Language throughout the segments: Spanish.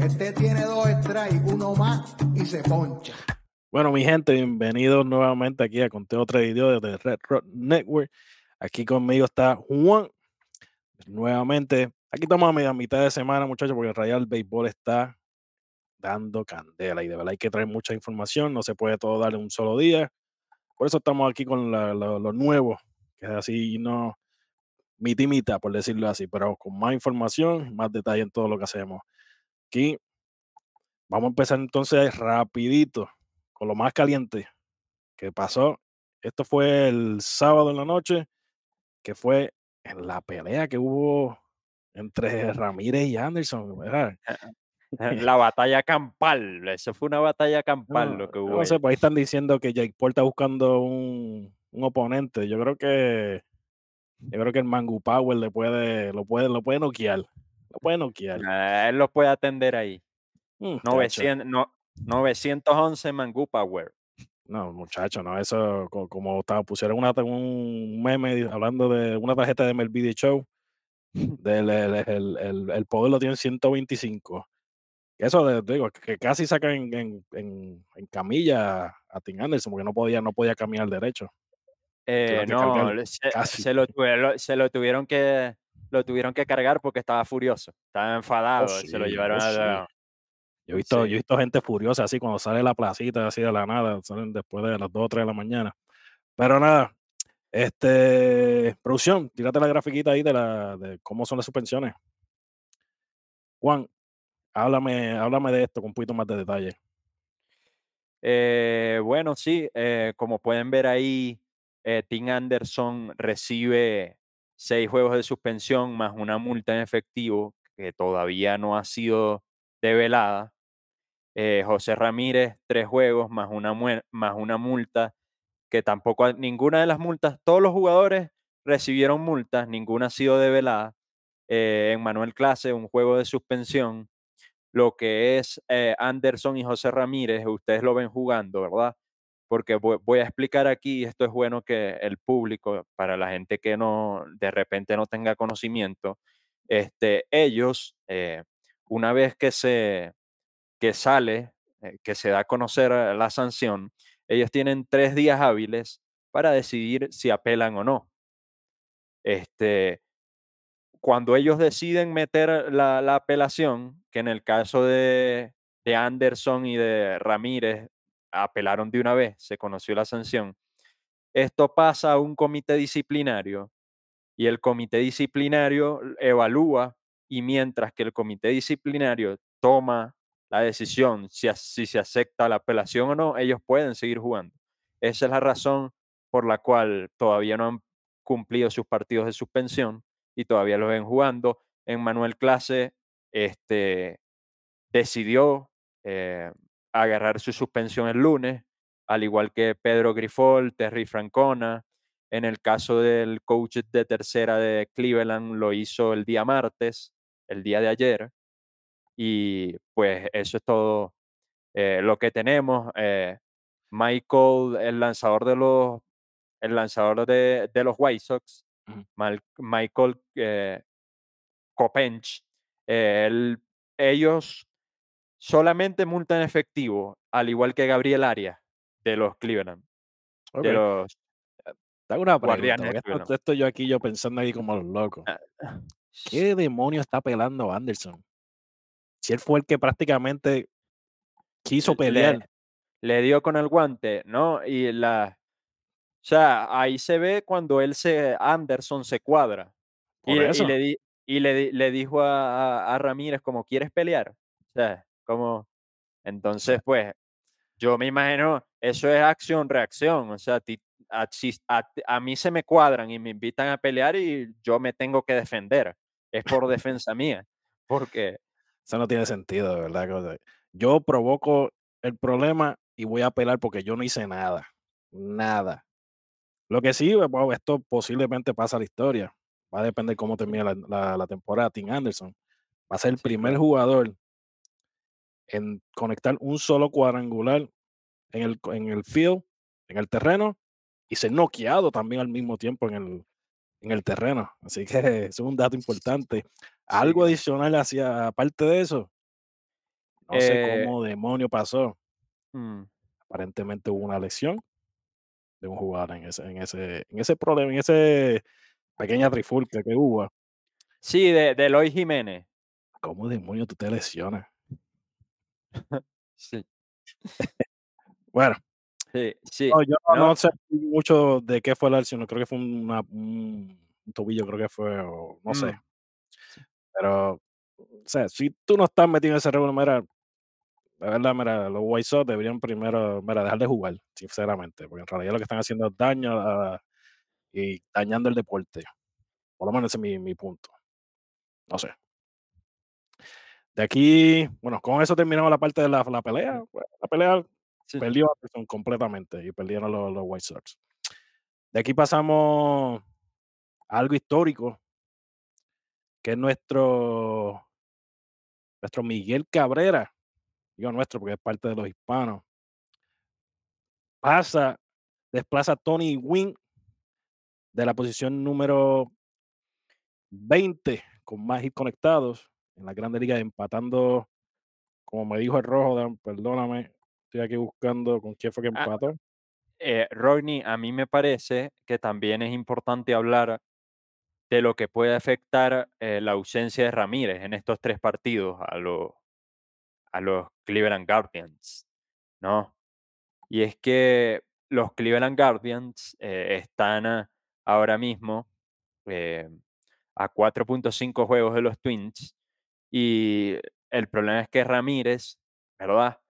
este tiene dos strikes, uno más y se poncha. Bueno, mi gente, bienvenidos nuevamente aquí a Conteo otro video de Red Rock Network. Aquí conmigo está Juan. Nuevamente, aquí estamos a media mitad de semana, muchachos, porque el Real Béisbol está dando candela y de verdad hay que traer mucha información, no se puede todo dar en un solo día. Por eso estamos aquí con lo nuevo, que así, no mitimita, por decirlo así, pero con más información, más detalle en todo lo que hacemos. Aquí vamos a empezar entonces rapidito con lo más caliente que pasó. Esto fue el sábado en la noche, que fue en la pelea que hubo entre Ramírez y Anderson. ¿verdad? La batalla campal, eso fue una batalla campal lo que hubo. No sé, pues ahí están diciendo que Jake Paul está buscando un, un oponente. Yo creo que yo creo que el Mangu Power le puede, lo puede, lo puede noquear. Lo puede noquear. él lo puede atender ahí. 900, mm, no, 911 Mangu Power. No, muchacho, no, eso como, estaba, pusieron una, un meme hablando de una tarjeta de MLB Show, del, el, el, poder lo tiene 125. Eso digo, que casi saca en, en, en, camilla a Tim Anderson porque no podía, no podía caminar derecho. Eh, no, se, lo se, lo tuvieron que lo tuvieron que cargar porque estaba furioso, estaba oh, enfadado, se lo llevaron oh, a... Yo he, visto, yo he visto gente furiosa así cuando sale la placita así de la nada, salen después de las 2 o 3 de la mañana. Pero nada, este, producción, tírate la grafiquita ahí de, la, de cómo son las suspensiones. Juan, háblame, háblame de esto con un poquito más de detalle. Eh, bueno, sí, eh, como pueden ver ahí, eh, Tim Anderson recibe seis juegos de suspensión más una multa en efectivo que todavía no ha sido develada. Eh, José Ramírez, tres juegos más una, más una multa que tampoco, ninguna de las multas, todos los jugadores recibieron multas, ninguna ha sido develada. Eh, en Manuel Clase, un juego de suspensión. Lo que es Anderson y José Ramírez, ustedes lo ven jugando, ¿verdad? Porque voy, a explicar aquí, esto es bueno que el público, para la gente que no de repente no tenga conocimiento, este, ellos, eh, una vez que se que sale, eh, que se da a conocer la sanción, ellos tienen tres días hábiles para decidir si apelan o no. Este, cuando ellos deciden meter la, la apelación, que en el caso de, de Anderson y de Ramírez apelaron de una vez, se conoció la sanción. Esto pasa a un comité disciplinario y el comité disciplinario evalúa y mientras que el comité disciplinario toma la decisión si, si se acepta la apelación o no, ellos pueden seguir jugando. Esa es la razón por la cual todavía no han cumplido sus partidos de suspensión y todavía los ven jugando. En Manuel Clase este, decidió eh, agarrar su suspensión el lunes, al igual que Pedro Grifol, Terry Francona. En el caso del coach de tercera de Cleveland, lo hizo el día martes, el día de ayer. Y pues eso es todo eh, lo que tenemos. Eh, Michael, el lanzador de los, el lanzador de, los White Sox, Michael eh, Copench, ellos solamente multa en efectivo, al igual que Gabriel Arias de los Cleveland. De los una Esto, estoy yo aquí yo pensando ahí como los locos. Ah, ¿Qué demonio está pelando Anderson? Si él fue el que prácticamente quiso pelear. Le, dio con el guante, ¿no? Y la. O sea, ahí se ve cuando él se. Anderson se cuadra. y, le, di, y le, le dijo a, a, Ramírez, como, ¿quieres pelear? O sea, como, entonces, pues, yo me imagino, eso es acción-reacción. O sea, a, a, mí se me cuadran y me invitan a pelear y yo me tengo que defender. Es por defensa mía. Porque. Eso no tiene sentido, de verdad. Yo provoco el problema y voy a pelear porque yo no hice nada. Nada. Lo que sí, esto posiblemente pasa a la historia. Va a depender cómo termine la, temporada. Tim Anderson va a ser el primer jugador en conectar un solo cuadrangular en el, en el field, en el terreno, y ser noqueado también al mismo tiempo en el, en el terreno. Así que es un dato importante. Algo adicional hacia, aparte de eso, no sé Eh, cómo demonio pasó. mm, Aparentemente hubo una lesión de un jugador en ese, en ese, en ese problema, en ese pequeña trifulca que hubo. sí, de, de Eloy Jiménez. ¿Cómo demonio tú te lesionas? Sí, Bueno, sí, sí. no, yo no, sé mucho de qué fue la lesión. Creo que fue una- un, tobillo, creo que fue, o no sé. mm, Pero, o sea, si tú no estás metido en ese revuelo, mira, la verdad, mira, los White Sox deberían primero, mira, dejar de jugar, sinceramente, porque en realidad lo que están haciendo es daño a- y dañando el deporte. Por lo menos ese es mi, mi punto. No sé. De aquí, bueno, con eso terminamos la parte de la, la pelea. Bueno, la pelea sí, perdió Anderson completamente y perdieron los, los White Sox. De aquí pasamos a algo histórico, que es nuestro, nuestro Miguel Cabrera. Digo nuestro porque es parte de los hispanos. Pasa, desplaza a Tony Wynn de la posición número 20 con más hits conectados en la Grande Liga, empatando, como me dijo el rojo, Dan, perdóname, estoy aquí buscando con quién fue que Ah, empató. eh, Rodney, a mí me parece que también es importante hablar de lo que puede afectar eh, la ausencia de Ramírez en estos tres partidos a, los a los Cleveland Guardians, ¿no? Y es que los Cleveland Guardians eh, están ah, ahora mismo eh, a 4.5 juegos de los Twins y el problema es que Ramírez, ¿verdad?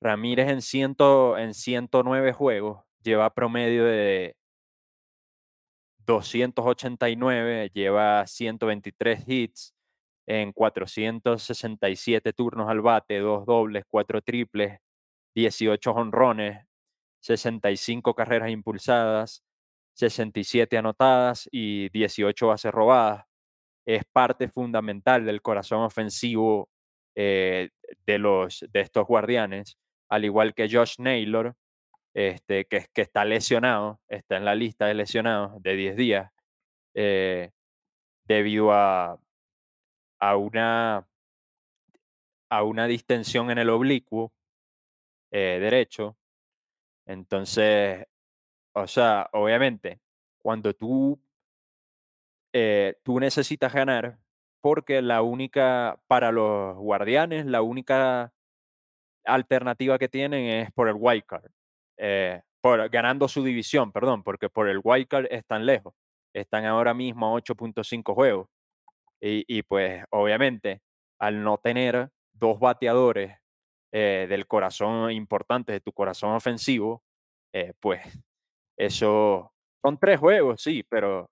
Ramírez en, ciento, en 109 juegos lleva promedio de 289, lleva 123 hits en 467 turnos al bate, dos dobles, cuatro triples, 18 honrones, 65 carreras impulsadas, 67 anotadas y 18 bases robadas. Es parte fundamental del corazón ofensivo eh, de, los, de estos guardianes, al igual que Josh Naylor, este, que, está lesionado, está en la lista de lesionados de 10 días, eh, debido a, a, una, a una distensión en el oblicuo eh, derecho. Entonces, o sea, obviamente, cuando tú, eh, tú necesitas ganar, porque la única, para los guardianes, la única alternativa que tienen es por el wild card, eh, por, ganando su división, perdón, porque por el wild card están lejos, están ahora mismo a 8.5 juegos. Y, y, pues obviamente, al no tener dos bateadores eh, del corazón importante, de tu corazón ofensivo, eh, pues eso son tres juegos, sí, pero,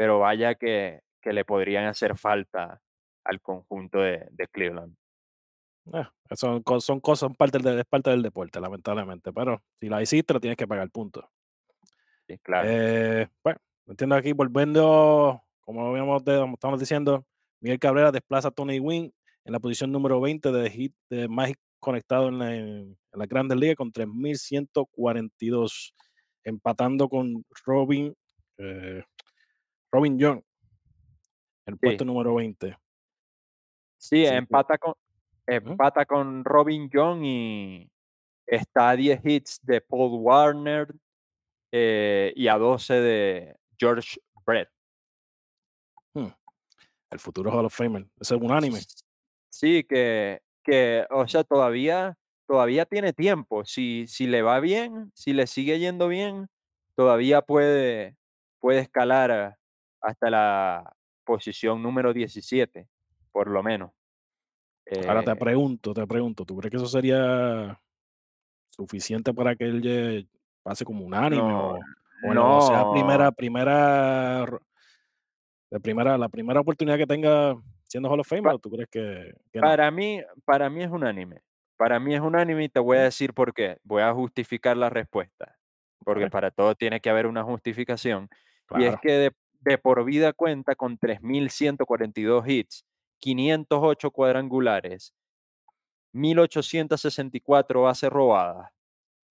pero vaya que, que le podrían hacer falta al conjunto de, de Cleveland. Eh, son, co- son cosas, son parte del, es parte del deporte, lamentablemente. Pero si la hiciste, lo tienes que pagar, punto. Sí, claro. Eh, bueno, entiendo aquí, volviendo, como habíamos de- como estamos diciendo, Miguel Cabrera desplaza a Tony Wynn en la posición número 20 de hit de más hits conectados en la, en la Grandes Ligas con 3.142, empatando con Robin, eh, Robin Young, el puesto Sí, número 20. sí, empata con, empata con Robin Young y está a 10 hits de Paul Warner eh, y a 12 de George Brett. hmm, el futuro Hall of Famer. Es unánime. Sí, que, que, o sea, todavía, todavía tiene tiempo. Si, si le va bien, si le sigue yendo bien, todavía puede, puede escalar a- hasta la posición número 17, por lo menos. Ahora te Eh, pregunto, te pregunto, ¿tú crees que eso sería suficiente para que él pase como unánime no, o, o, en la- o sea no, primera, primera, de primera, la primera oportunidad que tenga siendo Hall of pa- o tú crees que, que no? para mí, para mí es unánime. Para mí es unánime y te voy a decir por qué. Voy a justificar la respuesta, porque para todo tiene que haber una justificación. Y es que de, de por vida cuenta con 3.142 hits, 508 cuadrangulares, 1.864 bases robadas,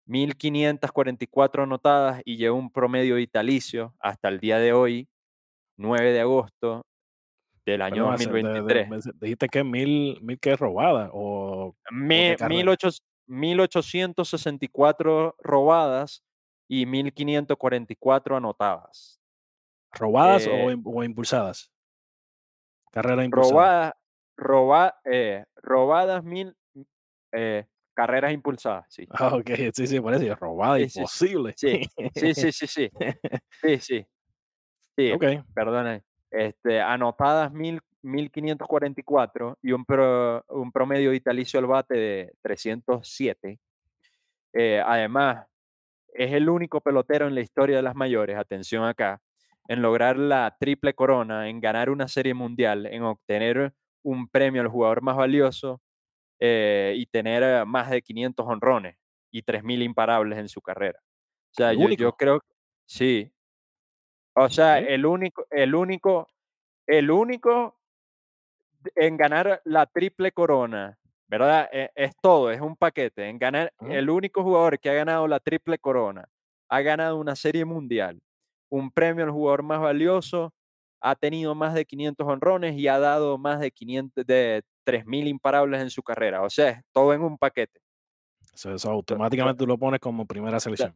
1.544 anotadas y lleva un promedio vitalicio hasta el día de hoy 9 de agosto del año Bueno, hace- de- de- 2023. dijiste que mil, mil que robadas o Me- carrera. 1800 1864 robadas y 1544 anotadas. Robadas o, Eh, o impulsadas. Carrera impulsada. Robadas, roba, eh, robadas mil eh, carreras impulsadas, sí. Ah, ok, sí, sí, por eso, robada, Sí, imposible. Sí, sí, sí, sí, sí. Sí, sí. Sí, ok, perdone. Este, anotadas mil, 1544 y un, pro- un promedio vitalicio al bate de 307. Eh, además, es el único pelotero en la historia de las mayores, atención acá, en lograr la triple corona, en ganar una serie mundial, en obtener un premio al jugador más valioso eh, y tener eh, más de 500 honrones y 3.000 imparables en su carrera. O sea, ¿El yo, creo, sí. O sea, el único, el único, el único en ganar la triple corona, ¿verdad? E- Es, todo, es un paquete. En ganar, Ujú. el único jugador que ha ganado la triple corona, ha ganado una serie mundial, un premio al jugador más valioso, ha tenido más de 500 honrones y ha dado más de 500, de 3.000 imparables en su carrera. O sea, todo en un paquete. Eso, eso automáticamente tú lo pones como primera selección.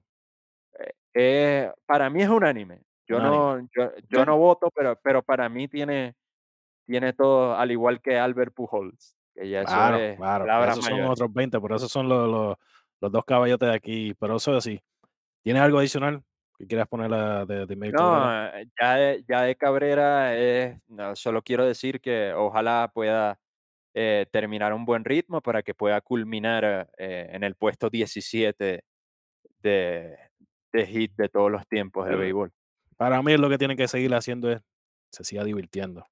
Eh, para mí es unánime. Yo Unánime. no, yo, no voto, pero, pero para mí tiene, tiene todo, al igual que Albert Pujols, que ya eso Claro, es claro. palabras Esos son otros 20, pero esos son los, los, los dos caballotes de aquí. Pero eso sí. ¿Tienes algo adicional quieras poner la de? No, eh, ya de, ya de Cabrera, es, no, solo quiero decir que ojalá pueda eh, terminar un buen ritmo para que pueda culminar eh, en el puesto 17 de, de hit de todos los tiempos del béisbol. Para mí lo que tienen que seguir haciendo es se siga divirtiendo.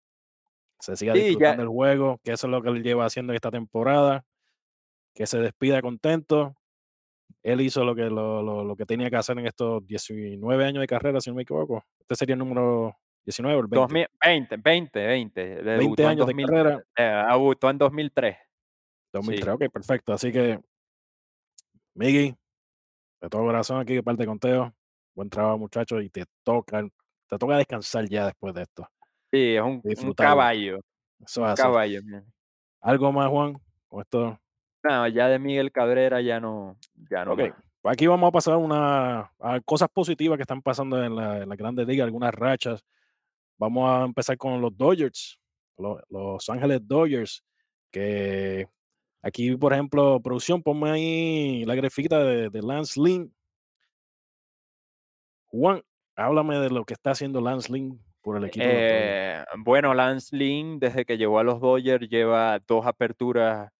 Se siga Sí, ya, disfrutando el juego, que eso es lo que él lleva haciendo esta temporada, que se despida contento. Él hizo lo que, lo, lo- lo que tenía que hacer en estos 19 años de carrera, si no me equivoco. Este sería el número 19 o el 20. 2020, 20, 20, 20 debutó en, años de 2000, carrera, eh, debutó en 2003. 2003. Sí, Ok, perfecto. Así que, Miggy, de todo corazón aquí de parte de Conteo. Buen trabajo, muchachos, y te toca, te toca descansar ya después de esto. sí, es un, un caballo, Eso un es así. caballo. man. ¿Algo más, Juan? Con esto. No, ya de Miguel Cabrera ya no, ya no aquí vamos a pasar una, a cosas positivas que están pasando en la, en la Grandes Ligas, algunas rachas. Vamos a empezar con los Dodgers, lo- Los, Ángeles Dodgers, que aquí, por ejemplo, producción, ponme ahí la grafita de, de Lance Lynn. Juan, háblame de lo que está haciendo Lance Lynn por el equipo los. Eh, bueno, Lance Lynn, desde que llegó a los Dodgers, lleva dos aperturas,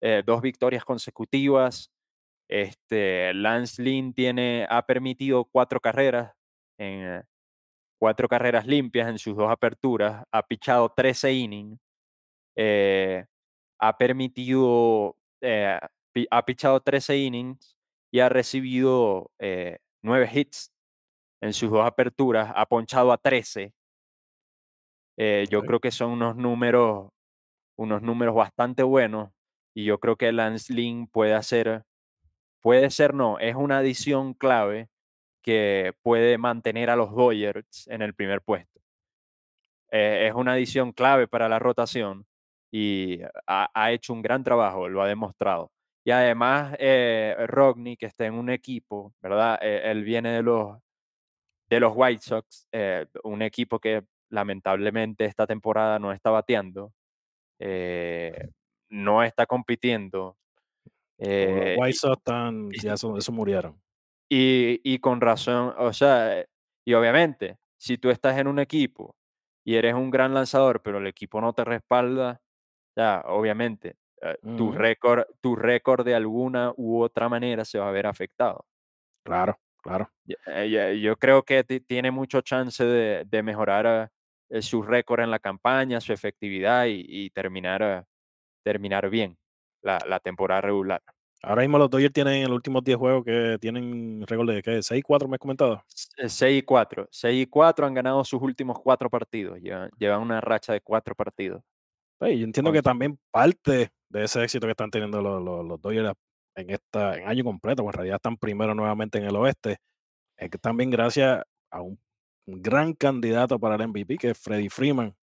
eh, dos victorias consecutivas. Este, Lance Lynn tiene, ha permitido cuatro carreras, en, eh, cuatro carreras limpias en sus dos aperturas. Ha pichado 13 innings. eh, ha permitido, eh, pi- ha pichado 13 innings y ha recibido nueve hits en sus dos aperturas. Ha ponchado a 13. Eh, yo creo que son unos números, unos números bastante buenos y yo creo que Lance Lynn puede hacer, puede ser no, es una adición clave que puede mantener a los Dodgers en el primer puesto. Eh, es una adición clave para la rotación y ha, ha hecho un gran trabajo, lo ha demostrado. Y además, eh, Rodney, que está en un equipo, ¿verdad? Eh, él viene de los, de los White Sox, eh, un equipo que lamentablemente esta temporada no está bateando, eh, no está compitiendo. Eh, White Sox ya eso, eso murieron. y, y con razón, o sea, eh, y obviamente, si tú estás en un equipo y eres un gran lanzador, pero el equipo no te respalda, ya, obviamente, eh, tu récord, tu récord de alguna u otra manera se va a ver afectado. Claro, claro. Yo creo que ti- tiene mucho chance de, de mejorar su récord en la campaña, su efectividad y, y terminar, terminar bien la, la temporada regular. Ahora mismo los Dodgers tienen en los últimos 10 juegos que tienen récord de ¿qué? 6-4, me has comentado. S- 6 y 4. 6 y 4 han ganado sus últimos cuatro partidos. Llevan, llevan una racha de cuatro partidos. Ey, yo entiendo que también parte de ese éxito que están teniendo los, los, los Dodgers en esta en año completo, pues en realidad están primero nuevamente en el oeste, es que también gracias a un un gran candidato para el MVP, que es Freddy Freeman,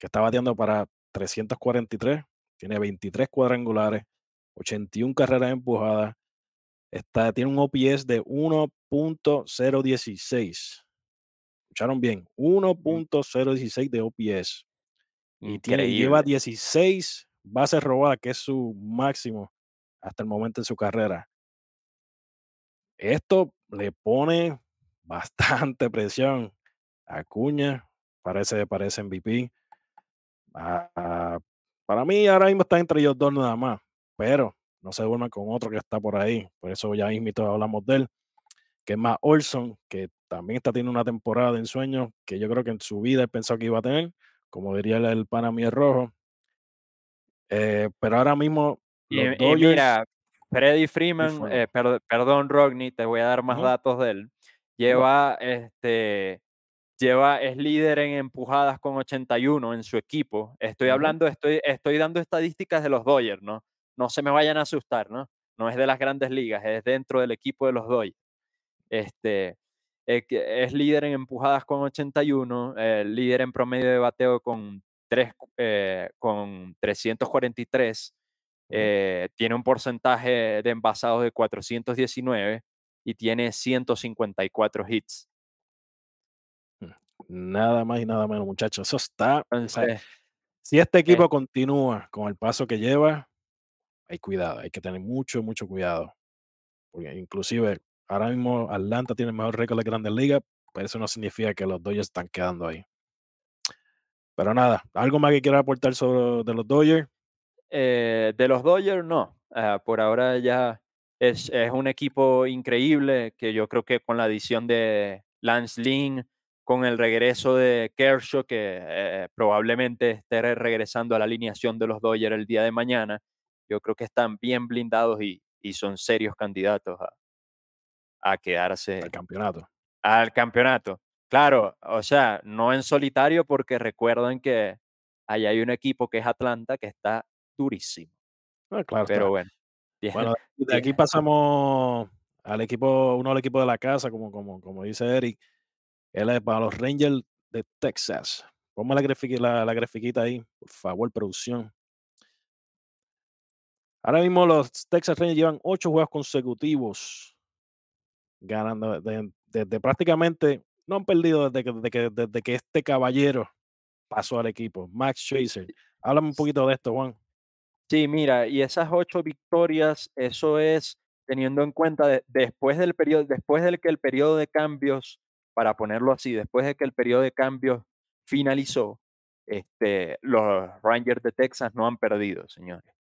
que está bateando para 343, tiene 23 cuadrangulares, 81 carreras empujadas, está, tiene un OPS de 1.016. Escucharon bien, 1.016 de OPS. Y tiene, lleva 16 bases robadas, que es su máximo hasta el momento en su carrera. Esto le pone bastante presión a Cuña, parece, parece MVP. Ah, para mí ahora mismo está entre ellos dos nada más, pero no se duerma con otro que está por ahí. Por eso ya mismo hablamos de él, que es más Olson, que también está teniendo una temporada de ensueño que yo creo que en su vida he pensado que iba a tener, como diría el, el Panamí rojo. Eh, pero ahora mismo. y, mira, Freddy Freeman, eh, perdón, Rodney, te voy a dar más datos de él. Lleva, este, lleva, es líder en empujadas con 81 en su equipo. Estoy hablando, estoy, estoy dando estadísticas de los Dodgers, ¿no? No se me vayan a asustar, ¿no? No es de las grandes ligas, es dentro del equipo de los Dodgers. Este, eh, es líder en empujadas con 81, líder en promedio de bateo con, 3, eh, con 343, eh, tiene un porcentaje de envasados de 419 y tiene 154 hits. Nada más y nada menos, muchachos. Eso está. si este equipo continúa con el paso que lleva, hay cuidado, hay que tener mucho, mucho cuidado. Porque inclusive ahora mismo Atlanta tiene el mejor récord de Grandes Ligas, pero eso no significa que los Dodgers están quedando ahí. Pero nada, ¿algo más que quiera aportar sobre de los Dodgers? Eh, de los Dodgers, no. Ah, por ahora ya es, es, un equipo increíble que yo creo que con la adición de Lance Lynn, con el regreso de Kershaw, que eh, probablemente esté regresando a la alineación de los Dodgers el día de mañana, yo creo que están bien blindados y, y son serios candidatos a, a quedarse. Al campeonato. Al campeonato. Claro, o sea, no en solitario porque recuerden que allá hay un equipo que es Atlanta que está durísimo. Ah, claro, Pero bueno. Bueno, de aquí pasamos al equipo, uno del equipo de la casa, como, como, como dice Eric. Él es para los Rangers de Texas. Ponme la, la, la grafiquita ahí, por favor, producción. Ahora mismo los Texas Rangers llevan ocho juegos consecutivos ganando desde, prácticamente, no han perdido desde que, desde que, desde que este caballero pasó al equipo, Max Chaser. Háblame un poquito de esto, Juan. Sí, mira, y esas ocho victorias, eso es teniendo en cuenta después del periodo, después del que el periodo de cambios, para ponerlo así, después de que el periodo de cambios finalizó, este, los Rangers de Texas no han perdido, señores.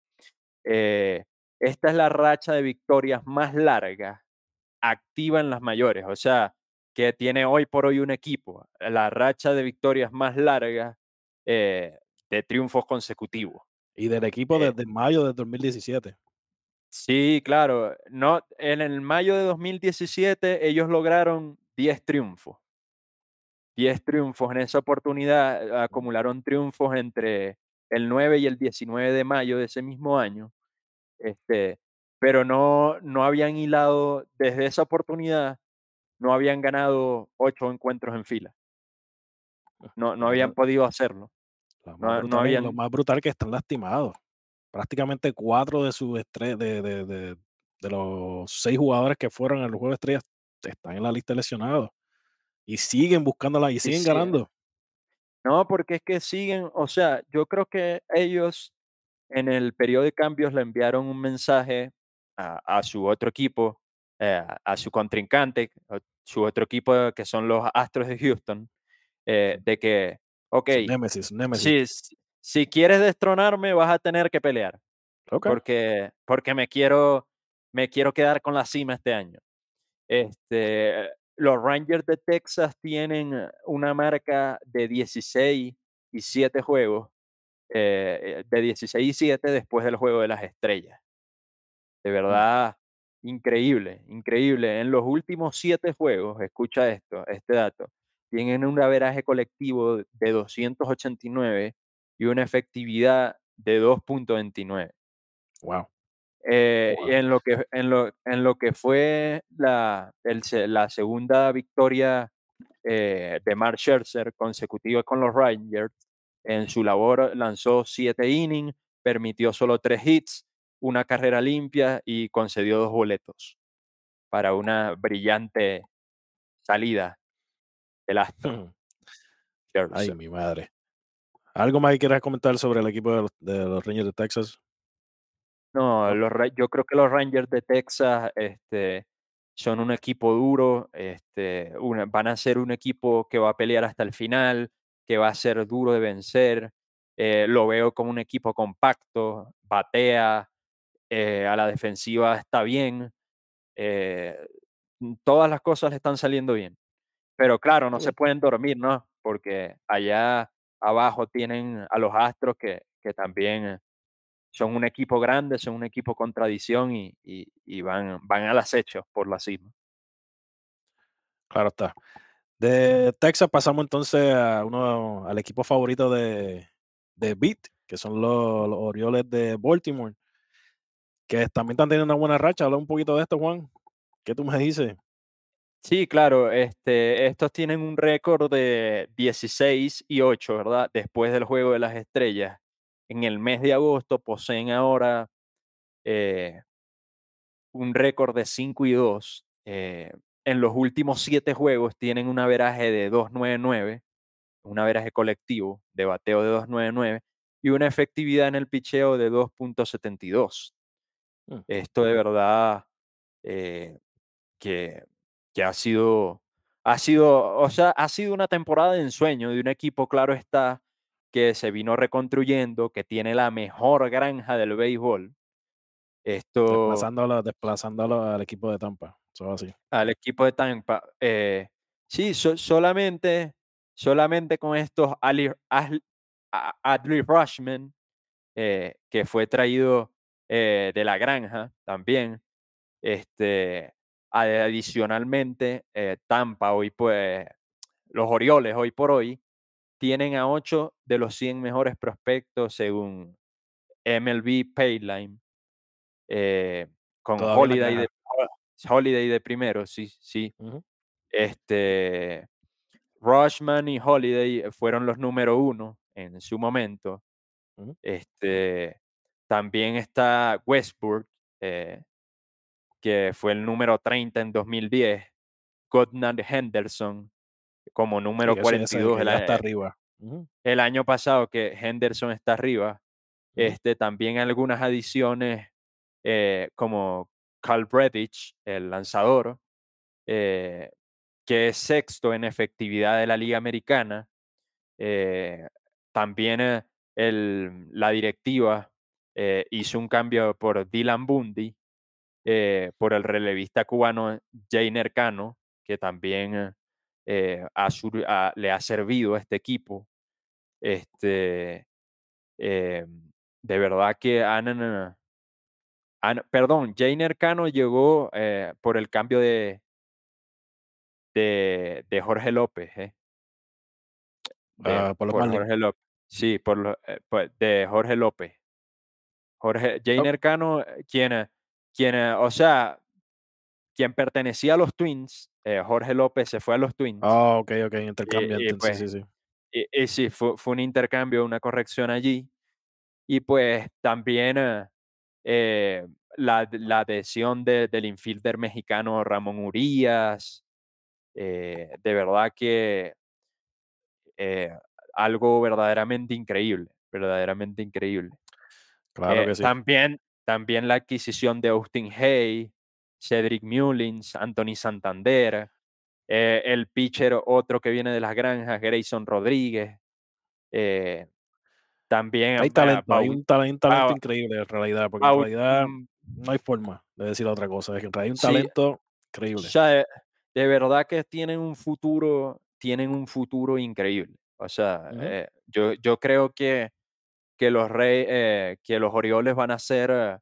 Eh, esta es la racha de victorias más larga activa en las mayores, o sea, que tiene hoy por hoy un equipo, la racha de victorias más larga eh, de triunfos consecutivos. Y del equipo eh desde mayo de 2017. Sí, claro. No, en el mayo de 2017 ellos lograron 10 triunfos. 10 triunfos en esa oportunidad, acumularon triunfos entre el 9 y el 19 de mayo de ese mismo año. Este, pero no, no habían hilado desde esa oportunidad, no habían ganado ocho encuentros en fila. No, no habían podido hacerlo. Lo más, no, habían... lo más brutal que están lastimados. Prácticamente cuatro de sus estrellas, de, de, de, de, los seis jugadores que fueron al juego de estrellas están en la lista de lesionados. Y siguen buscándola y siguen ganando. No, porque es que siguen, o sea, yo creo que ellos en el periodo de cambios le enviaron un mensaje a, su otro equipo, eh, a su contrincante, su otro equipo que son los Astros de Houston, eh, de que, ok, Si, quieres destronarme vas a tener que pelear, porque, porque me, quiero, me quiero quedar con la cima este año. Este, los Rangers de Texas tienen una marca de 16 y 7 juegos eh, de 16 y 7 después del juego de las estrellas. De mm. verdad, increíble, increíble. En los últimos 7 juegos, escucha esto, este dato, tienen un averaje colectivo de 289 y una efectividad de 2.29. Wow. Eh, en, lo que, en, lo, en lo que fue la, el, la segunda victoria eh, de Mark Scherzer consecutiva con los Rangers. En su labor lanzó siete innings, permitió solo tres hits, una carrera limpia y concedió dos boletos para una brillante salida del astro. Ay, mi madre. ¿Algo más que quieras comentar sobre el equipo de los, de los Rangers de Texas? No, los yo creo que los Rangers de Texas este, son un equipo duro, este, una- van a ser un equipo que va a pelear hasta el final, que va a ser duro de vencer. eh, lo veo como un equipo compacto, batea, eh, a la defensiva está bien. eh, mm, todas las cosas le están saliendo bien. Pero claro, no se pueden dormir, ¿no? Porque allá abajo tienen a los Astros que, que también son un equipo grande, son un equipo con tradición y, y- y van, van al acecho por la cima. Claro está. De Texas pasamos entonces a uno, al equipo favorito de, de Beat, que son los, los Orioles de Baltimore, que también están teniendo una buena racha. Habla un poquito de esto, Juan. ¿Qué tú me dices? Sí, claro, este, estos tienen un récord de 16 y 8, ¿verdad? Después del Juego de las Estrellas. En el mes de agosto poseen ahora eh, un récord de 5 y 2. eh, en los últimos 7 juegos tienen un averaje de 299, un averaje colectivo de bateo de 299 y una efectividad en el picheo de 2.72. Mm, Esto de verdad eh, que, que ha sido, ha sido, o sea, ha sido una temporada de ensueño de un equipo, claro está, que se vino reconstruyendo, que tiene la mejor granja del béisbol. Esto Desplazándolo, desplazándolo al equipo de Tampa. Eso así. al equipo de Tampa. eh, sí, so- solamente, solamente con estos Ali, Adley Rushman, eh, que fue traído eh, de la granja también. Este, adicionalmente, Tampa hoy, pues, los Orioles hoy por hoy tienen a 8 de los 100 mejores prospectos según MLB Payline, eh, con Todavía Holiday de, Holiday de primero, sí, sí. Este, Rushman y Holiday fueron los número uno en su momento. Este, también está Westbrook, eh, que fue el número 30 en 2010. Godnard Henderson como Sí, número ese 42 que el, ya a- está arriba. El año pasado, que Henderson está arriba. Este, también algunas adiciones eh, como Carl Bredich, el lanzador, eh, que es sexto en efectividad de la Liga Americana. Eh, también eh, el- la directiva eh, hizo un cambio por Dylan Bundy, eh, por el relevista cubano Jainer Cano, que también eh, ha sur- ha- le ha servido a este equipo. Este, eh, de verdad que eh, han- perdón, Jainer Cano llegó eh, por el cambio de, de, de Jorge López, de- Ah, por. Jorge López. Sí, por lo- de Jorge López. Jorge, Oh, Jainer Cano, eh, quien, quien, o sea, quien pertenecía a los Twins, eh, Jorge López se fue a los Twins. ah, ok, ok, y, intercambiante. y, Sí, pues, sí, sí. y, y sí, fue, fue un intercambio, una corrección allí. Y pues también eh, eh, la, la adhesión de- del infielder mexicano Ramón Urias. eh, de verdad que eh, algo verdaderamente increíble, verdaderamente increíble. Claro Eh, que sí. también, también la adquisición de Austin Hay, Cedric Mullins, Anthony Santander, eh, el pitcher otro que viene de las granjas, Grayson Rodríguez. eh, también Hay eh, talento, hay un, ta- hay un talento increíble en realidad, porque en realidad no hay forma de decir otra cosa. Es que hay un Sí. talento o increíble. sea, de, de verdad que tienen un futuro, tienen un futuro increíble. O sea, eh, yo, yo creo que, que los Rey, eh, que los Orioles van a hacer eh,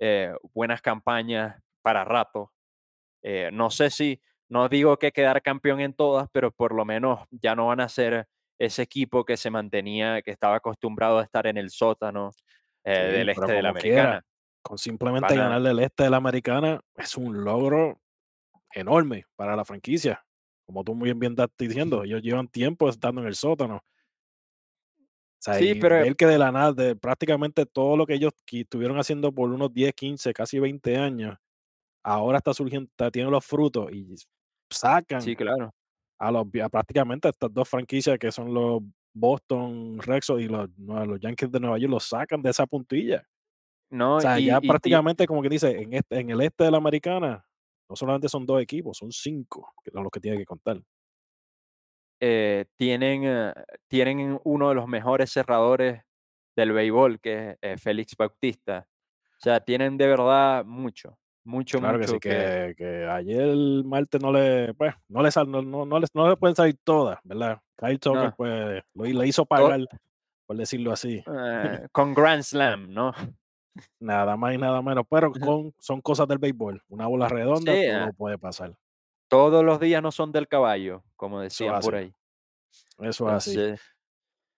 eh, buenas campañas para rato. Eh, no sé si, no digo que quedar campeón en todas, pero por lo menos ya no van a ser ese equipo que se mantenía, que estaba acostumbrado a estar en el sótano eh, Sí, del este de la quiera, americana. con simplemente ganarle el este de la americana es un logro enorme para la franquicia. como tú muy bien estás diciendo, ellos llevan tiempo estando en el sótano. O sea, Sí, pero ver que de la nada, de prácticamente todo lo que ellos estuvieron haciendo por unos 10, 15, casi 20 años, ahora está surgiendo, está, tiene los frutos y sacan sí, claro. a los a prácticamente estas dos franquicias que son los Boston Red Sox y los, Yankees de Nueva York, los sacan de esa puntilla. O No, sea, y, ya y prácticamente como que dice, en este, en el este de la americana, no solamente son dos equipos, son cinco, que son los que tienen que contar. eh, tienen, eh, tienen uno de los mejores cerradores del béisbol, que es eh, Félix Bautista. O sea, tienen de verdad mucho, mucho, Claro que sí, mucho que... que, que ayer el martes no le, pues, no le, sal- no, no, no les- no le pueden salir todas, ¿verdad? Kyle Tucker, No, pues, lo, le hizo to- pagar, por decirlo así, eh, con Grand Slam, ¿no? nada más y nada menos, pero con, son cosas del béisbol, una bola Sí, redonda, eh, todo puede pasar, todos los días no son del caballo, como decían por ahí. eso es así.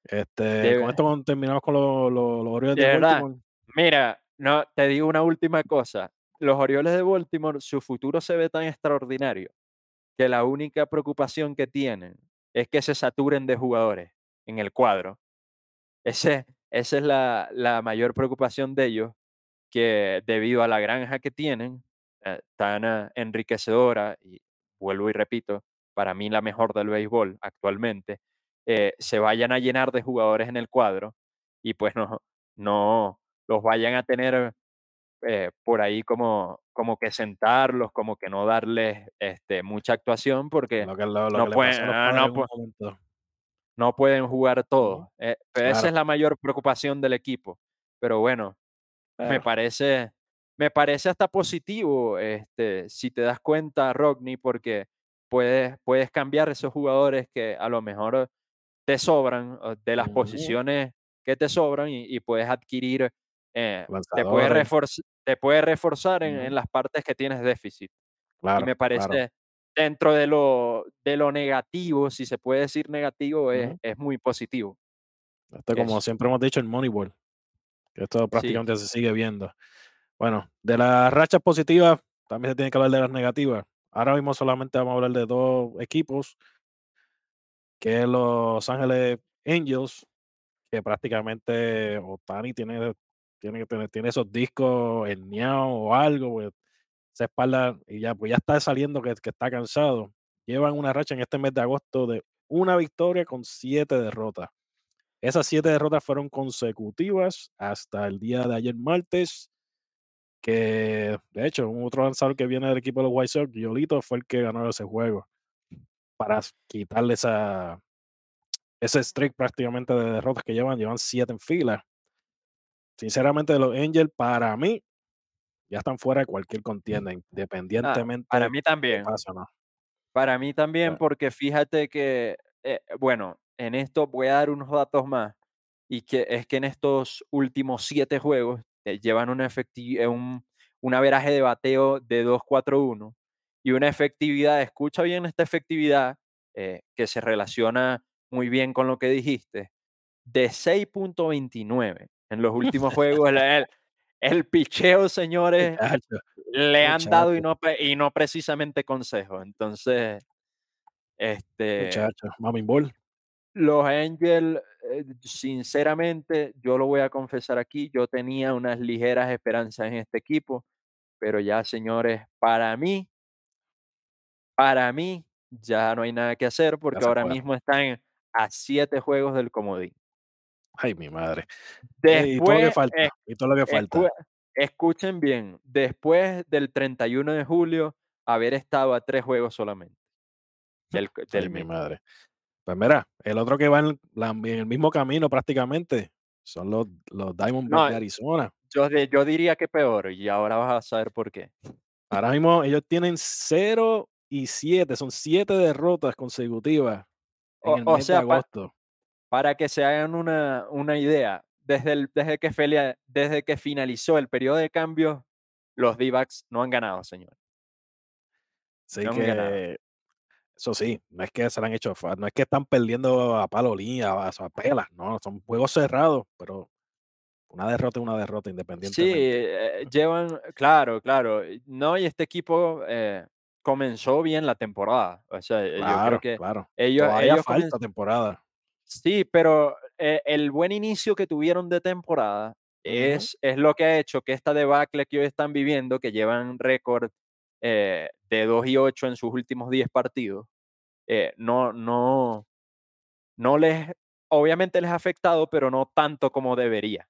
Este, con esto terminamos con los, los, los de mira, no, te digo una última cosa. Los Orioles de Baltimore, su futuro se ve tan extraordinario que la única preocupación que tienen es que se saturen de jugadores en el cuadro. Ese, esa es la, la mayor preocupación de ellos, que debido a la granja que tienen, eh, tan eh, enriquecedora, y vuelvo y repito, para mí la mejor del béisbol actualmente, eh, se vayan a llenar de jugadores en el cuadro y pues no, no los vayan a tener eh, por ahí como, como que sentarlos, como que no darles este, mucha actuación porque lo que, lo, lo no que pueden, ah, no, pueden jugar Ujú, todos. eh, pero esa es la mayor preocupación del equipo. Pero bueno, me claro, parece, me parece hasta positivo, este, si te das cuenta, Rodney, porque puedes, puedes cambiar esos jugadores que a lo mejor te sobran, de las posiciones que te sobran, y, y puedes adquirir, eh, te lanzadores, reforzar, te puedes reforzar en, en las partes que tienes déficit. Y claro, me claro. parece, dentro de lo, de lo negativo, si se puede decir negativo, es, es muy positivo. Este, como Eso, siempre hemos dicho, el Moneyball, esto sí. prácticamente se sigue viendo. Bueno, de las rachas positivas, también se tiene que hablar de las negativas. Ahora mismo solamente vamos a hablar de dos equipos, que es Los Ángeles Angels, que prácticamente Otani tiene, tiene, esos discos herniados o algo, pues, esa espalda, y ya, pues ya está saliendo que, está cansado. Llevan una racha en este mes de agosto de una victoria con siete derrotas. Esas siete derrotas fueron consecutivas hasta el día de ayer martes, que de hecho un otro lanzador que viene del equipo de los White Sox, Yolito, fue el que ganó ese juego para quitarle esa, ese streak prácticamente de derrotas que llevan, llevan siete en fila. Sinceramente, los Angels para mí ya están fuera de cualquier contienda, Ah, independientemente para de mí también. pasa, ¿no? Para mí también, porque fíjate que, eh, bueno, en esto voy a dar unos datos más, y que es que en estos últimos siete juegos eh, llevan una eh, un, un averaje de bateo de 2.41 y una efectividad, escucha bien esta efectividad, eh, que se relaciona muy bien con lo que dijiste, de 6.29 en los últimos juegos. El, el, el picheo, señores, muchacho, le han dado y no, y no precisamente consejos. Entonces, este, Mami Ball. los Angels, eh, sinceramente, yo lo voy a confesar aquí, yo tenía unas ligeras esperanzas en este equipo, pero ya, señores, para mí, para mí, ya no hay nada que hacer porque ahora mismo están a siete juegos del comodín. Ay, mi madre. Eh, y todo lo que Después, falta, eh, y todo lo que falta. escu- escuchen bien, después del 31 de julio, haber estado a tres juegos solamente del, Ay, mi madre. Pues mira, el otro que va en, la- en el mismo camino prácticamente son los, los Diamondbacks No, de Arizona. yo, yo diría que peor, y ahora vas a saber por qué. Ahora mismo ellos tienen 0 y 7, son 7 derrotas consecutivas en O, el mes de sea, agosto. Para que se hagan una, una idea, desde, el, desde, que felia- desde que finalizó el periodo de cambio, los D-backs no han ganado, señor. No ganado. que, eso sí, no es que se la han hecho, no es que están perdiendo a palo línea, a, a pelas, no, son juegos cerrados, pero una derrota es una derrota Sí, independientemente. eh, llevan, claro, claro. No, y este equipo, eh, comenzó bien la temporada. O sea, yo creo Claro, que claro. ellos, Todavía ellos falta temporada. Sí, pero eh, el buen inicio que tuvieron de temporada es, es lo que ha hecho que esta debacle que hoy están viviendo, que llevan récord eh, de 2 y 8 en sus últimos 10 partidos, eh, no, no, no les, obviamente les ha afectado, pero no tanto como debería.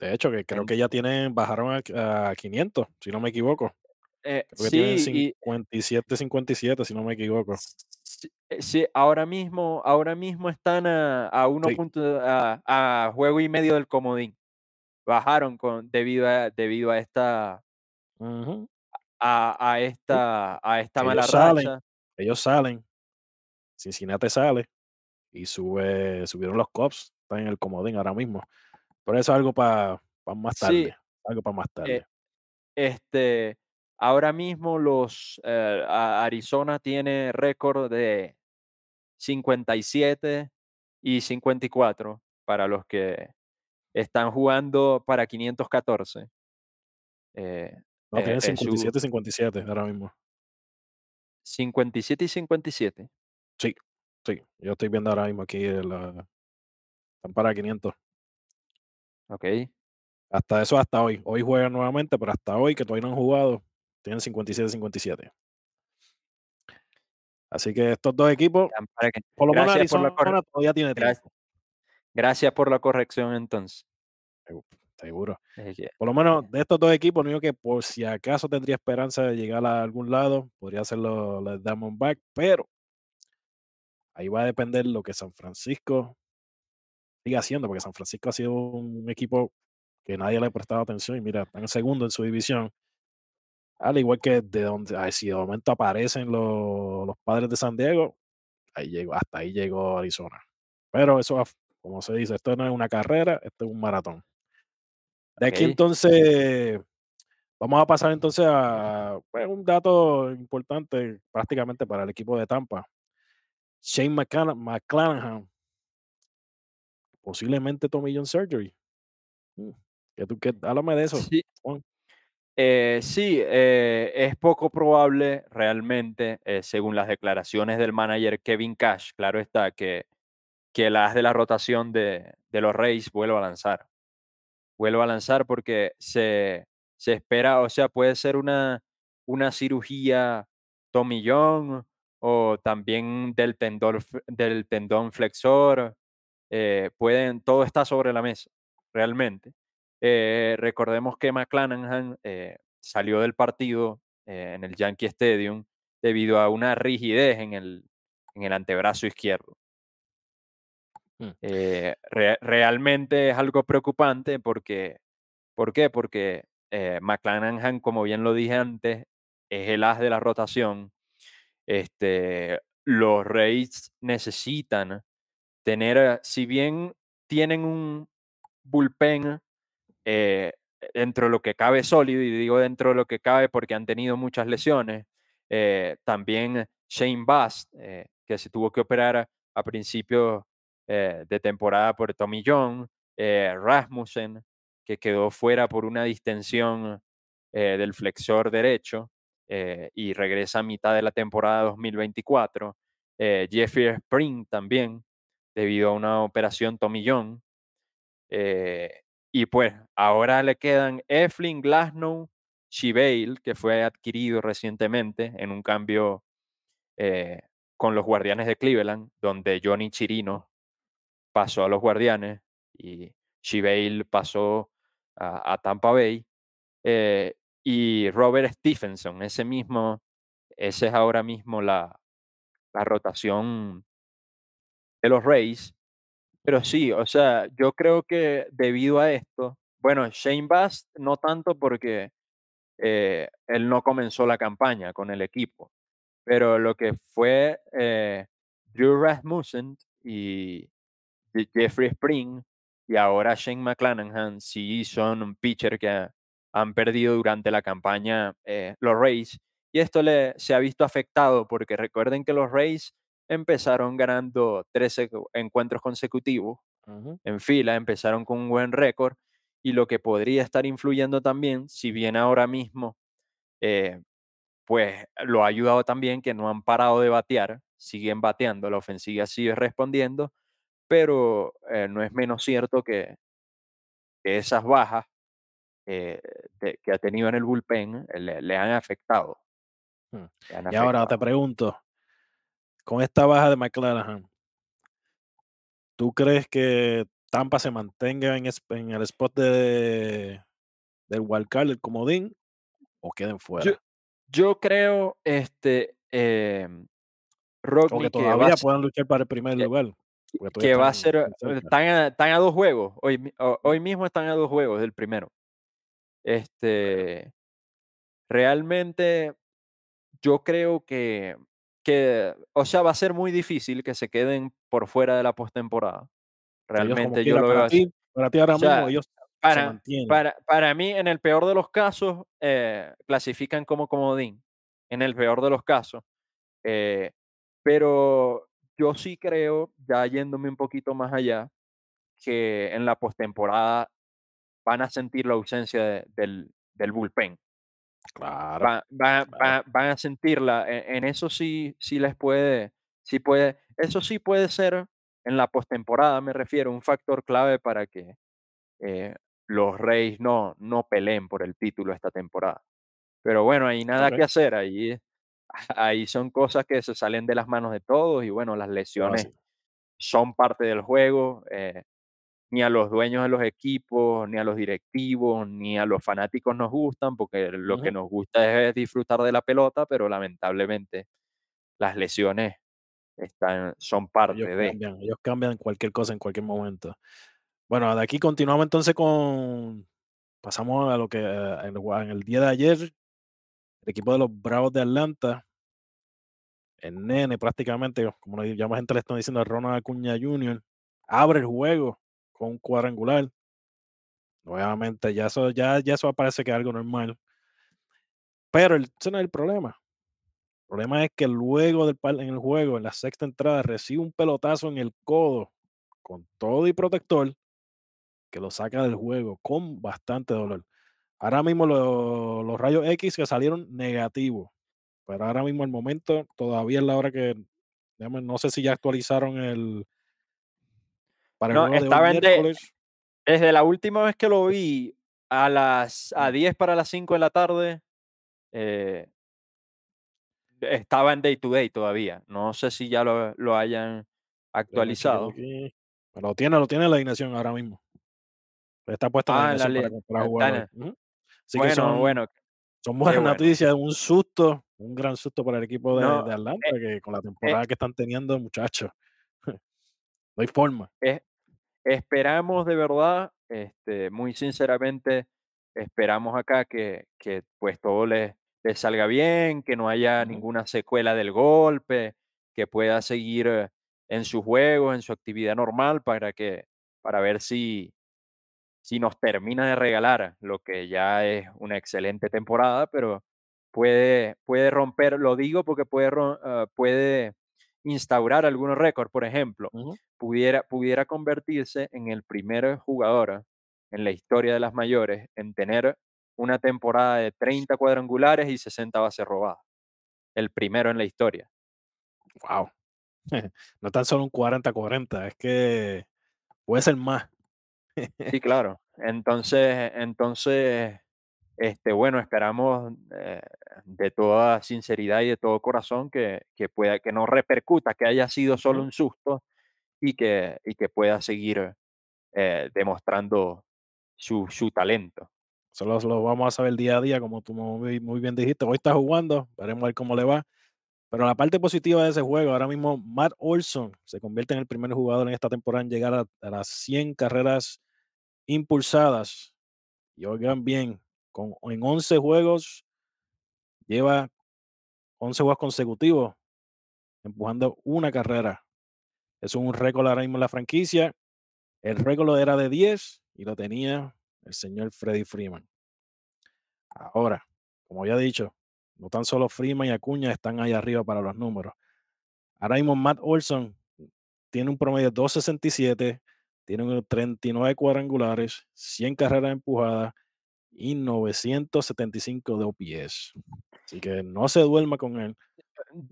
De hecho, que creo que ya tienen, bajaron a, a 500, si no me equivoco. Eh, tienen sí, y 57, 57, si no me equivoco. Sí, eh, sí, ahora mismo, ahora mismo están a, a uno Sí. punto- a, a juego y medio del comodín. Bajaron con, debido a, debido a esta, a, a esta, a esta Que mala ellos salen, racha. ellos salen, Cincinnati sale y sube, subieron los Cubs, están en el comodín ahora mismo. Pero eso es algo para más Sí, tarde, algo para más tarde. eh, este, ahora mismo los eh, Arizona tiene récord de 57 y 54 para los que están jugando para 514. Eh, no, eh, tienen es su 57 57 ahora mismo. 57 y 57. Sí, sí, yo estoy viendo ahora mismo aquí, la- están para 500. Ok. Hasta eso, hasta hoy. Hoy juegan nuevamente, pero hasta hoy, que todavía no han jugado, tienen 57-57. Así que estos dos equipos, para que- por lo menos Gracias por la Arizona todavía tiene tiempo. Gracias por la corrección entonces. segu- Seguro. Por lo menos de estos dos equipos, lo único que por si acaso tendría esperanza de llegar a algún lado, podría ser los, los Diamondback, pero ahí va a depender lo que San Francisco siga haciendo, porque San Francisco ha sido un equipo que nadie le ha prestado atención y mira, están en segundo en su división. Al igual que de donde, ay, si de momento aparecen los, los padres de San Diego, ahí llegó, hasta ahí llegó Arizona. Pero eso, como se dice, esto no es una carrera, esto es un maratón. De aquí entonces, vamos a pasar entonces a pues, un dato importante prácticamente para el equipo de Tampa. Shane McClana- McClanahan, posiblemente Tommy John Surgery. Mm, ¿qué tú, qué, háblame de eso. Sí, Juan. Eh, sí, eh, es poco probable realmente, eh, según las declaraciones del manager Kevin Cash, claro está, que, que el as de la rotación de, de los Reyes vuelva a lanzar. Vuelva a lanzar porque se, se espera, o sea, puede ser una, una cirugía Tommy o también del tendón, del tendón flexor. eh, pueden, todo está sobre la mesa, realmente. Eh, recordemos que McClanahan eh, salió del partido eh, en el Yankee Stadium debido a una rigidez en el, en el antebrazo izquierdo. Mm. Re- realmente es algo preocupante porque, ¿por qué? Porque McClanahan, como bien lo dije antes, es el as de la rotación. Este, los Rays necesitan tener, si bien tienen un bullpen eh, dentro de lo que cabe sólido, y digo dentro de lo que cabe porque han tenido muchas lesiones, eh, también Shane Bass, eh, que se tuvo que operar a, a principios de temporada por Tommy John, Rasmussen, que quedó fuera por una distensión del flexor derecho y regresa a mitad de la temporada 2024, eh, Jeffrey Spring también, debido a una operación Tommy John. Y pues ahora le quedan Eflin, Glasnow, Shibale, que fue adquirido recientemente en un cambio eh, con los Guardianes de Cleveland, donde Johnny Chirino pasó a los Guardianes y Shibale pasó a, a Tampa Bay. eh, y Robert Stephenson, ese mismo, ese es ahora mismo la, la rotación de los Rays. Pero sí, o sea, yo creo que debido a esto, bueno, Shane Bass no tanto porque eh, él no comenzó la campaña con el equipo, pero lo que fue eh, Drew Rasmussen y Jeffrey Spring y ahora Shane McClanahan sí son un pitcher que ha- han perdido durante la campaña eh, los Rays y esto le, se ha visto afectado porque recuerden que los Rays empezaron ganando 13 co- encuentros consecutivos en fila, empezaron con un buen récord y lo que podría estar influyendo también, si bien ahora mismo eh, pues lo ha ayudado también que no han parado de batear, siguen bateando, la ofensiva sigue respondiendo, pero eh, no es menos cierto que, que esas bajas eh, de- que ha tenido en el bullpen le, le han afectado. Hmm. le han Y ahora te pregunto, con esta baja de McClanahan, ¿tú crees que Tampa se mantenga en, el spot de, del wildcard, el comodín, o queden fuera? yo creo, este, em, O Rodney, que todavía puedan luchar para el primer que- lugar. que va a ser, eh, están a, están a dos juegos, hoy, hoy mismo están a dos juegos del primero. Este, realmente yo creo que, que, o sea, va a ser muy difícil que se queden por fuera de la postemporada. Realmente yo lo para veo así. ti, para ti ahora O sea, mismo ellos se Para, mantienen. para, para mí, en el peor de los casos, eh, clasifican como comodín. En el peor de los casos. Eh, pero yo sí creo, ya yéndome un poquito más allá, que en la postemporada van a sentir la ausencia de- del, del bullpen. Claro, Va- va- claro. va- van a sentirla. En, en eso sí, sí les puede, sí puede, eso sí puede ser en la postemporada, me refiero, un factor clave para que eh, los Reyes no, no peleen por el título esta temporada. Pero bueno, ahí nada que hacer, ahí, ahí son cosas que se salen de las manos de todos y bueno, las lesiones son parte del juego. eh, ni a los dueños de los equipos, ni a los directivos, ni a los fanáticos nos gustan, porque lo que nos gusta es disfrutar de la pelota, pero lamentablemente las lesiones están, son Ellos parte de. cambian, ellos cambian cualquier cosa en cualquier momento. Bueno, de aquí continuamos entonces con. Pasamos a lo que en el, día de ayer, el equipo de los Bravos de Atlanta, el nene prácticamente, como ya más gente le está diciendo a Ronald Acuña Jr., abre el juego con un cuadrangular. Nuevamente, ya eso, ya, ya eso parece que es algo normal. Pero el, ese no es el problema. El problema es que luego del en el juego, en la sexta entrada, recibe un pelotazo en el codo con todo y protector que lo saca del juego con bastante dolor. Ahora mismo lo- los rayos X que salieron negativos, pero ahora mismo el momento todavía es la hora que, no sé si ya actualizaron el para el No, juego de desde la última vez que lo vi, a las a Mm. 10 para las 5 de la tarde, eh, estaba en day to day todavía. No sé si ya lo, lo hayan actualizado. Pero lo tiene, lo tiene la alineación ahora mismo. Está puesta Ah, la alineación para, el- Ujú. Así que Bueno, son, bueno, son buenas bueno. noticias, un susto, un gran susto para el equipo de, No, de Atlanta, eh, que con la eh, temporada que están teniendo, muchachos, no hay forma. es- esperamos de verdad, este, muy sinceramente, esperamos acá que, que pues todo les, les salga bien, que no haya ninguna secuela del golpe, que pueda seguir eh, en su juego, en su actividad normal, para que, para ver si, si nos termina de regalar lo que ya es una excelente temporada, pero puede, puede romper, lo digo porque puede, ah, puede instaurar algunos récords, por ejemplo, pudiera, pudiera convertirse en el primer jugador en la historia de las mayores en tener una temporada de 30 cuadrangulares y 60 bases robadas. El primero en la historia. Wow. No tan solo un 40-40, es que puede ser más. Sí, claro. Entonces, entonces, este, bueno, esperamos eh, de toda sinceridad y de todo corazón que, que pueda, que no repercuta, que haya sido solo un susto y que, y que pueda seguir eh, demostrando su, su talento. Solo lo vamos a saber día a día, como tú muy, muy bien dijiste. Hoy está jugando, veremos a ver cómo le va. Pero la parte positiva de ese juego, ahora mismo Matt Olson se convierte en el primer jugador en esta temporada en llegar a, a las 100 carreras impulsadas. Y oigan bien, con, en 11 juegos, lleva 11 juegos consecutivos empujando una carrera. Es un récord ahora mismo en la franquicia. El récord era de 10 y lo tenía el señor Freddy Freeman. Ahora, como ya he dicho, no tan solo Freeman y Acuña están ahí arriba para los números. Ahora mismo Matt Olson tiene un promedio de 2.67, tiene un 39 cuadrangulares, 100 carreras empujadas y 975 de OPS. Así que no se duerma con él.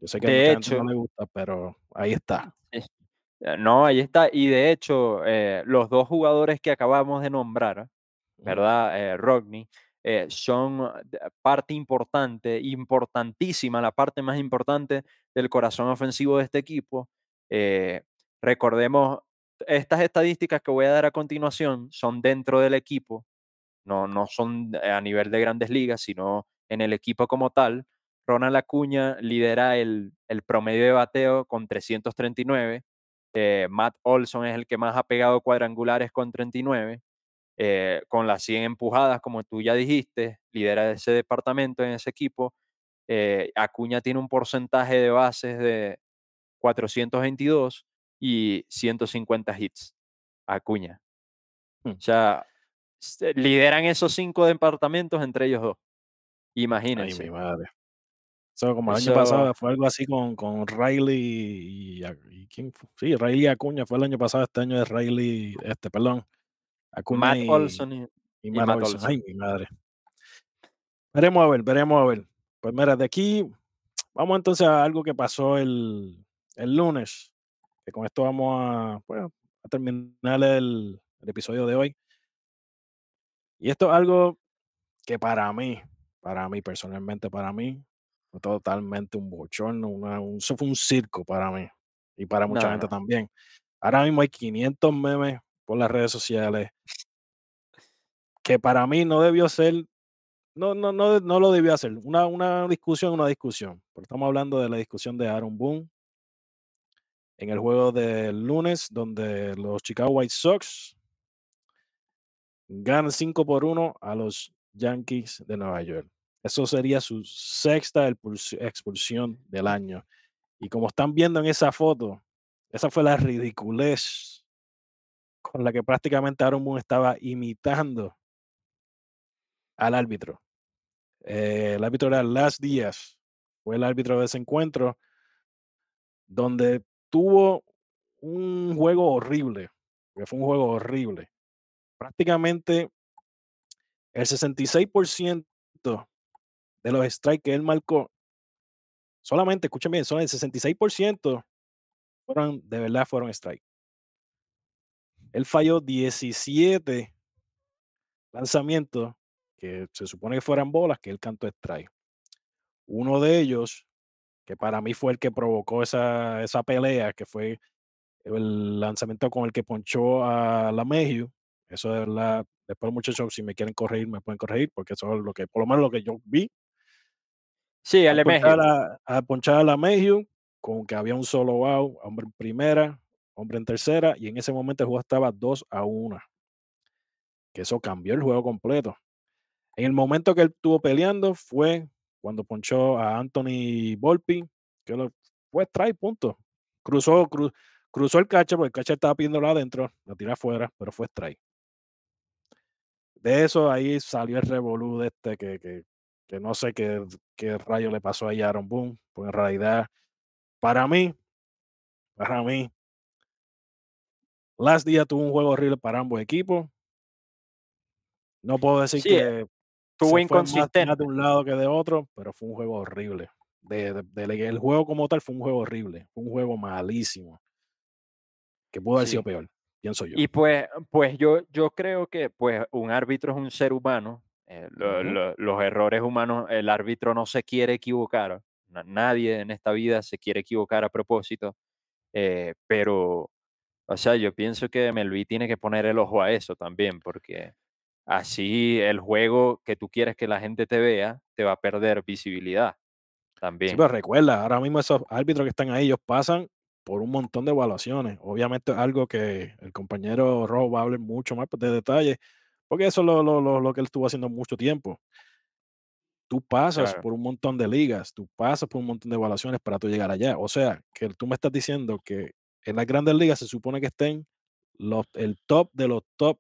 Yo sé que a De mucha gente no hecho, le gusta, pero ahí está. eh, no, ahí está. Y de hecho, eh, los dos jugadores que acabamos de nombrar. ¿verdad? Eh, Rodney, eh, son de- parte importante, importantísima, la parte más importante del corazón ofensivo de este equipo. Eh, recordemos, estas estadísticas que voy a dar a continuación son dentro del equipo, no, no son a nivel de grandes ligas, sino en el equipo como tal. Ronald Acuña lidera el, el promedio de bateo con 339. eh, Matt Olson es el que más ha pegado cuadrangulares con 39 eh, con las 100 empujadas, como tú ya dijiste, lidera ese departamento en ese equipo. Eh, Acuña tiene un porcentaje de bases de 422 y 150 hits. Acuña. Hmm. O sea, se- lideran esos cinco departamentos entre ellos dos. Ay, mi Imagínense. madre. Eso como el año pasado fue algo así con, con Riley y, y quién fue? Sí, Riley Acuña fue el año pasado, este año es Riley, este, perdón, Acuña Matt y, Olson y, y Matt Matt Olson. Olson. Ay, mi madre. Veremos a ver, veremos a ver. Pues mira, de aquí vamos entonces a algo que pasó el, el lunes, que con esto vamos a, pues, a terminar el, el episodio de hoy. Y esto es algo que para mí, para mí personalmente, para mí, fue totalmente un bochorno, una- un, eso fue un circo para mí y para mucha No, gente no. también. Ahora mismo hay 500 memes por las redes sociales que para mí no debió ser, no, no, no, no lo debió hacer. Una, una discusión, una discusión. Porque estamos hablando de la discusión de Aaron Boone en el juego del lunes, donde los Chicago White Sox ganan 5 por 1 a los Yankees de Nueva York. Eso sería su sexta expulsi- expulsión del año. Y como están viendo en esa foto, esa fue la ridiculez con la que prácticamente Aaron Boone estaba imitando al árbitro. Eh, el árbitro era Las Díaz, fue el árbitro de ese encuentro, donde tuvo un juego horrible, que fue un juego horrible. Prácticamente el 66% de los strikes que él marcó, solamente, escuchen bien, son el 66% fueron, de verdad fueron strike. Él falló 17 lanzamientos que se supone que fueran bolas que él cantó strike. Uno de ellos, que para mí fue el que provocó esa, esa pelea, que fue el lanzamiento con el que ponchó a la Mejiu. Eso de verdad, después muchachos, si me quieren corregir, me pueden corregir, porque eso es lo que, por lo menos lo que yo vi, Sí, al a, ponchar a la Mayhew, con que había un solo out, hombre en primera, hombre en tercera, y en ese momento el juego estaba 2 a 1. Que eso cambió el juego completo. En el momento que él estuvo peleando fue cuando ponchó a Anthony Volpi, que lo, fue strike, punto. Cruzó, cru- cruzó el catcher, porque el catcher estaba pidiéndolo adentro, lo tiró afuera, pero fue strike. De eso ahí salió el revolú de este que, que, que no sé qué, qué rayo le pasó ahí a Aaron Boone, pues en realidad, para mí, para mí, Last Día tuvo un juego horrible para ambos equipos. No puedo decir Sí, que se fue más, de inconsistente. un lado que de otro, pero fue un juego horrible. De, de- de- el juego como tal fue un juego horrible, fue un juego malísimo, que pudo haber sido peor, pienso yo. Y pues, pues yo, yo creo que pues un árbitro es un ser humano. eh, lo- Ujú. lo- los errores humanos, el árbitro no se quiere equivocar. na- Nadie en esta vida se quiere equivocar a propósito. eh, pero, o sea, yo pienso que Melví tiene que poner el ojo a eso también, porque así el juego que tú quieres que la gente te vea te va a perder visibilidad Sí, también. pero recuerda, ahora mismo esos árbitros que están ahí, ellos pasan por un montón de evaluaciones. Obviamente algo que el compañero Rojo va a hablar mucho más de detalle, porque eso es lo, lo- lo- lo que él estuvo haciendo mucho tiempo. Tú pasas Claro, por un montón de ligas, tú pasas por un montón de evaluaciones para tú llegar allá. O sea, que tú me estás diciendo que en las grandes ligas se supone que estén los, el top de los top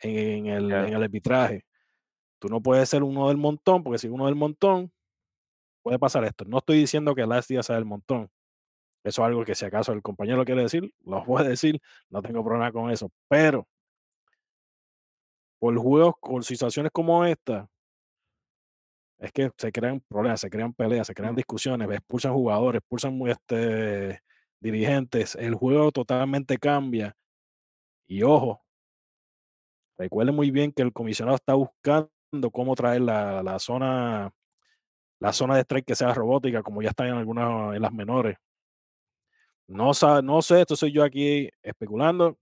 en el, claro. en el arbitraje. Tú no puedes ser uno del montón, porque si uno del montón, puede pasar esto. No estoy diciendo que Last Día sea del montón. Eso es algo que si acaso el compañero quiere decir, lo puede decir, no tengo problema con eso. Pero por juegos con situaciones como esta, es que se crean problemas, se crean peleas, se crean discusiones, expulsan jugadores, expulsan este, dirigentes, el juego totalmente cambia. Y ojo, recuerden muy bien que el comisionado está buscando cómo traer la, la zona la zona de strike que sea robótica, como ya está en algunas en las menores. No, sa- no sé, esto soy yo aquí especulando.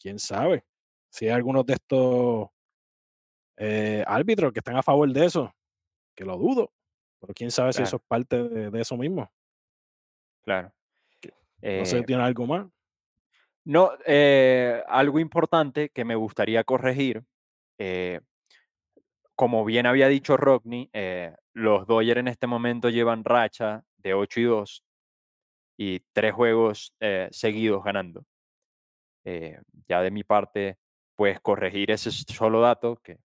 Quién sabe si hay algunos de estos eh, árbitros que están a favor de eso, que lo dudo, pero quién sabe si eso es parte de, de eso mismo. claro. No sé si Eh, tiene algo más. no, eh, algo importante que me gustaría corregir, eh, como bien había dicho Rodney, los Dodgers en este momento llevan racha de 8 y 2 y tres juegos eh, seguidos ganando. Eh, ya de mi parte, pues corregir ese solo dato que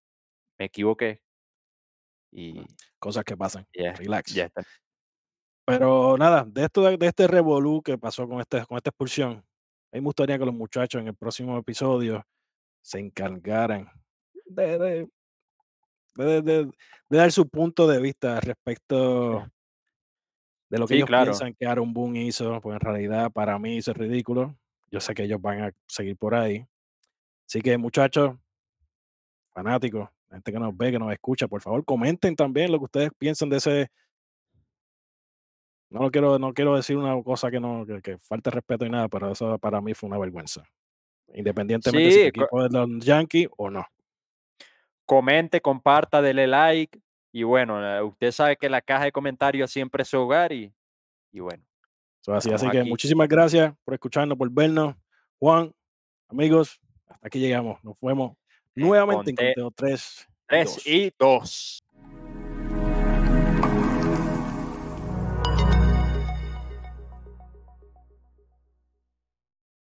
me equivoqué y Cosas que pasan. ya, Relax. Pero nada, de esto de, de este revolú que pasó con, este, con esta expulsión, a mí me gustaría que los muchachos en el próximo episodio se encargaran de, de, de- de- de dar su punto de vista respecto de lo que Sí, ellos claro. piensan que Aaron Boone hizo, pues en realidad para mí eso es ridículo. Yo sé que ellos van a seguir por ahí. Así que muchachos, fanáticos, gente que nos ve, que nos escucha, por favor, comenten también lo que ustedes piensan de ese. No lo quiero, no quiero decir una cosa que no, que, que falte respeto y nada, pero eso para mí fue una vergüenza. Independientemente si Sí, co- equipo es de los Yankees o no. comente, comparta, dele like. Y bueno, eh, usted sabe que la caja de comentarios siempre es su hogar y, y bueno, así, que aquí. muchísimas gracias por escucharnos, por vernos. Juan, amigos, hasta aquí llegamos. Nos vemos En nuevamente en Conte conteo 3 y 3 2. y 2.